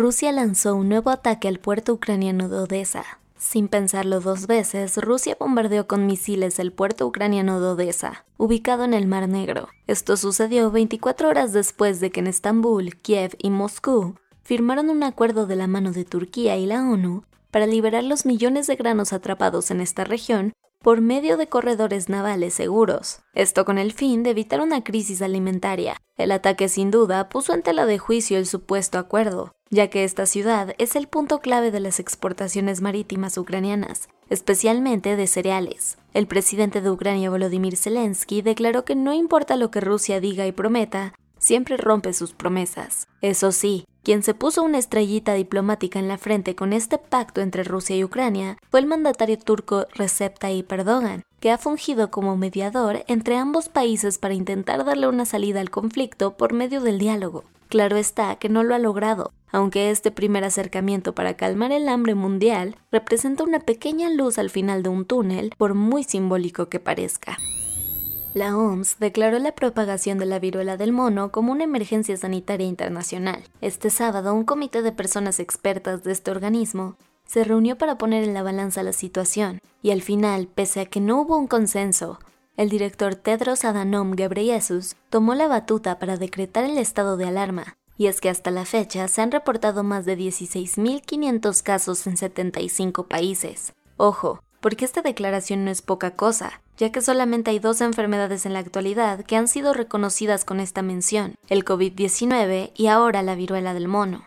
Rusia lanzó un nuevo ataque al puerto ucraniano de Odessa. Sin pensarlo dos veces, Rusia bombardeó con misiles el puerto ucraniano de Odessa, ubicado en el Mar Negro. Esto sucedió 24 horas después de que en Estambul, Kiev y Moscú firmaron un acuerdo de la mano de Turquía y la ONU para liberar los millones de granos atrapados en esta región por medio de corredores navales seguros. Esto con el fin de evitar una crisis alimentaria. El ataque sin duda puso en tela de juicio el supuesto acuerdo, ya que esta ciudad es el punto clave de las exportaciones marítimas ucranianas, especialmente de cereales. El presidente de Ucrania Volodymyr Zelensky declaró que no importa lo que Rusia diga y prometa, siempre rompe sus promesas. Eso sí, quien se puso una estrellita diplomática en la frente con este pacto entre Rusia y Ucrania fue el mandatario turco Recep Tayyip Erdogan, que ha fungido como mediador entre ambos países para intentar darle una salida al conflicto por medio del diálogo. Claro está que no lo ha logrado, aunque este primer acercamiento para calmar el hambre mundial representa una pequeña luz al final de un túnel, por muy simbólico que parezca. La OMS declaró la propagación de la viruela del mono como una emergencia sanitaria internacional. Este sábado, un comité de personas expertas de este organismo se reunió para poner en la balanza la situación, y al final, pese a que no hubo un consenso, el director Tedros Adhanom Ghebreyesus tomó la batuta para decretar el estado de alarma, y es que hasta la fecha se han reportado más de 16.500 casos en 75 países. Ojo, porque esta declaración no es poca cosa, ya que solamente hay dos enfermedades en la actualidad que han sido reconocidas con esta mención, el COVID-19 y ahora la viruela del mono.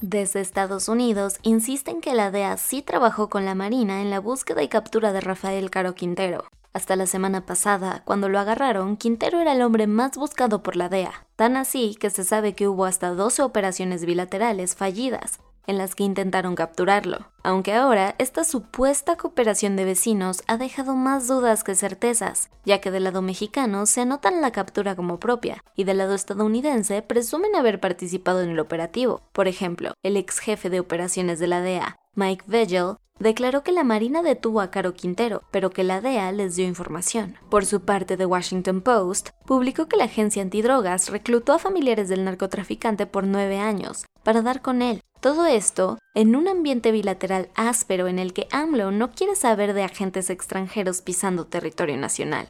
Desde Estados Unidos insisten que la DEA sí trabajó con la Marina en la búsqueda y captura de Rafael Caro Quintero. Hasta la semana pasada, cuando lo agarraron, Quintero era el hombre más buscado por la DEA, tan así que se sabe que hubo hasta 12 operaciones bilaterales fallidas, en las que intentaron capturarlo, aunque ahora esta supuesta cooperación de vecinos ha dejado más dudas que certezas, ya que del lado mexicano se anotan la captura como propia, y del lado estadounidense presumen haber participado en el operativo. Por ejemplo, el ex jefe de operaciones de la DEA, Mike Vigil, declaró que la Marina detuvo a Caro Quintero, pero que la DEA les dio información. Por su parte, The Washington Post publicó que la agencia antidrogas reclutó a familiares del narcotraficante por nueve años para dar con él. Todo esto en un ambiente bilateral áspero en el que AMLO no quiere saber de agentes extranjeros pisando territorio nacional.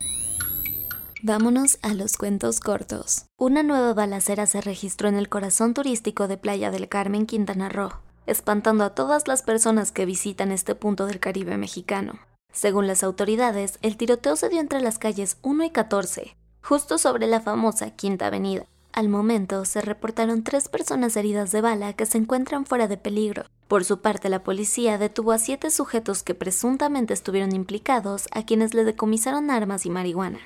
Vámonos a los cuentos cortos. Una nueva balacera se registró en el corazón turístico de Playa del Carmen, Quintana Roo espantando a todas las personas que visitan este punto del Caribe mexicano. Según las autoridades, el tiroteo se dio entre las calles 1 y 14, justo sobre la famosa Quinta Avenida. Al momento se reportaron tres personas heridas de bala que se encuentran fuera de peligro. Por su parte, la policía detuvo a siete sujetos que presuntamente estuvieron implicados, a quienes le decomisaron armas y marihuana.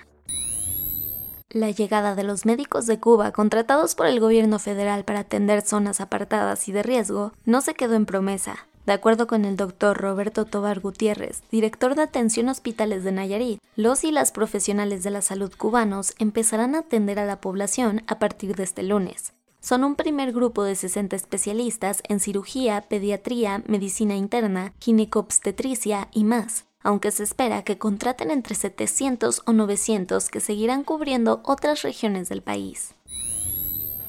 La llegada de los médicos de Cuba contratados por el gobierno federal para atender zonas apartadas y de riesgo no se quedó en promesa. De acuerdo con el doctor Roberto Tobar Gutiérrez, director de atención hospitales de Nayarit, los y las profesionales de la salud cubanos empezarán a atender a la población a partir de este lunes. Son un primer grupo de 60 especialistas en cirugía, pediatría, medicina interna, ginecobstetricia y más aunque se espera que contraten entre 700 o 900 que seguirán cubriendo otras regiones del país.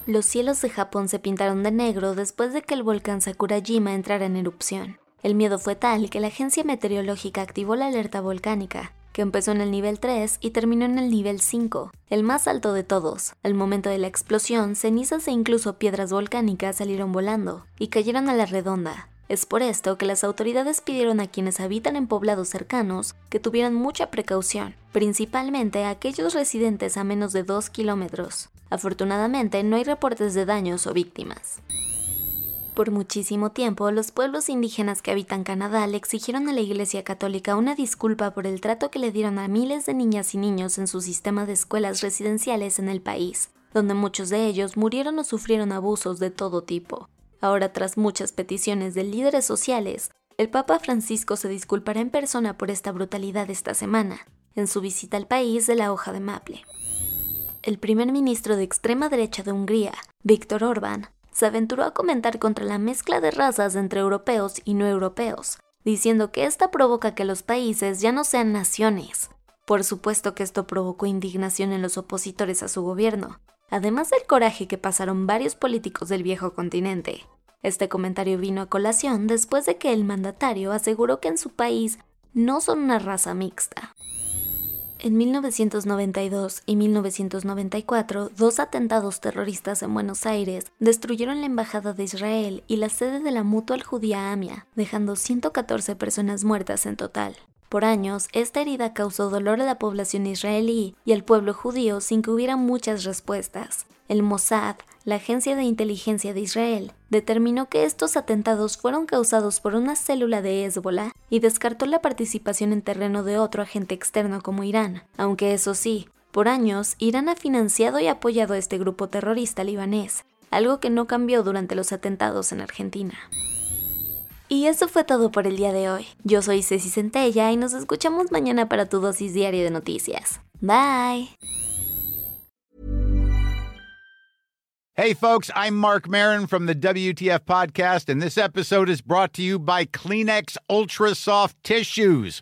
Los cielos de Japón se pintaron de negro después de que el volcán Sakurajima entrara en erupción. El miedo fue tal que la agencia meteorológica activó la alerta volcánica, que empezó en el nivel 3 y terminó en el nivel 5, el más alto de todos. Al momento de la explosión, cenizas e incluso piedras volcánicas salieron volando y cayeron a la redonda, es por esto que las autoridades pidieron a quienes habitan en poblados cercanos que tuvieran mucha precaución, principalmente a aquellos residentes a menos de 2 kilómetros. Afortunadamente no hay reportes de daños o víctimas. por muchísimo tiempo, los pueblos indígenas que habitan Canadá le exigieron a la Iglesia Católica una disculpa por el trato que le dieron a miles de niñas y niños en su sistema de escuelas residenciales en el país, donde muchos de ellos murieron o sufrieron abusos de todo tipo. Ahora, tras muchas peticiones de líderes sociales, el Papa Francisco se disculpará en persona por esta brutalidad esta semana, en su visita al país de la hoja de maple. El primer ministro de extrema derecha de Hungría, Víctor Orbán, se aventuró a comentar contra la mezcla de razas entre europeos y no europeos, diciendo que esta provoca que los países ya no sean naciones. Por supuesto que esto provocó indignación en los opositores a su gobierno, además del coraje que pasaron varios políticos del viejo continente. Este comentario vino a colación después de que el mandatario aseguró que en su país no son una raza mixta. En 1992 y 1994, dos atentados terroristas en Buenos Aires destruyeron la embajada de Israel y la sede de la Mutual Judía AMIA, dejando 114 personas muertas en total. Por años, esta herida causó dolor a la población israelí y al pueblo judío sin que hubiera muchas respuestas. El Mossad, la agencia de inteligencia de Israel, determinó que estos atentados fueron causados por una célula de Hezbollah y descartó la participación en terreno de otro agente externo como Irán, aunque eso sí, por años Irán ha financiado y apoyado a este grupo terrorista libanés, algo que no cambió durante los atentados en Argentina. Y eso fue todo por el día de hoy. Yo soy Ceci Centella y nos escuchamos mañana para tu dosis diaria de noticias. Bye. Hey, folks, I'm Mark Marin from the WTF Podcast, and this episode is brought to you by Kleenex Ultra Soft Tissues,